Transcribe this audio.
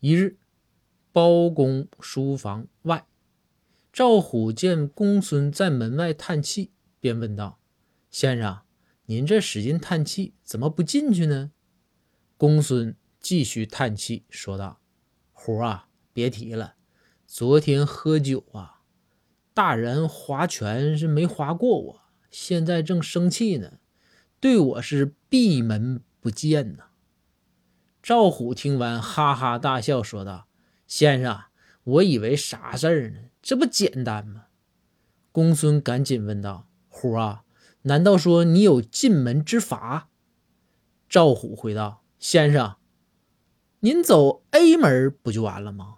一日，包公书房外，赵虎见公孙在门外叹气，便问道：“先生，您这使劲叹气，怎么不进去呢？”公孙继续叹气，说道：“虎啊，别提了，昨天喝酒啊，大人划拳是没划过我，现在正生气呢，对我是闭门不见呐。”赵虎听完，哈哈大笑，说道：“先生，我以为啥事儿呢？这不简单吗？”公孙赶紧问道：“虎啊，难道说你有进门之法？”赵虎回道：“先生，您走 A 门不就完了吗？”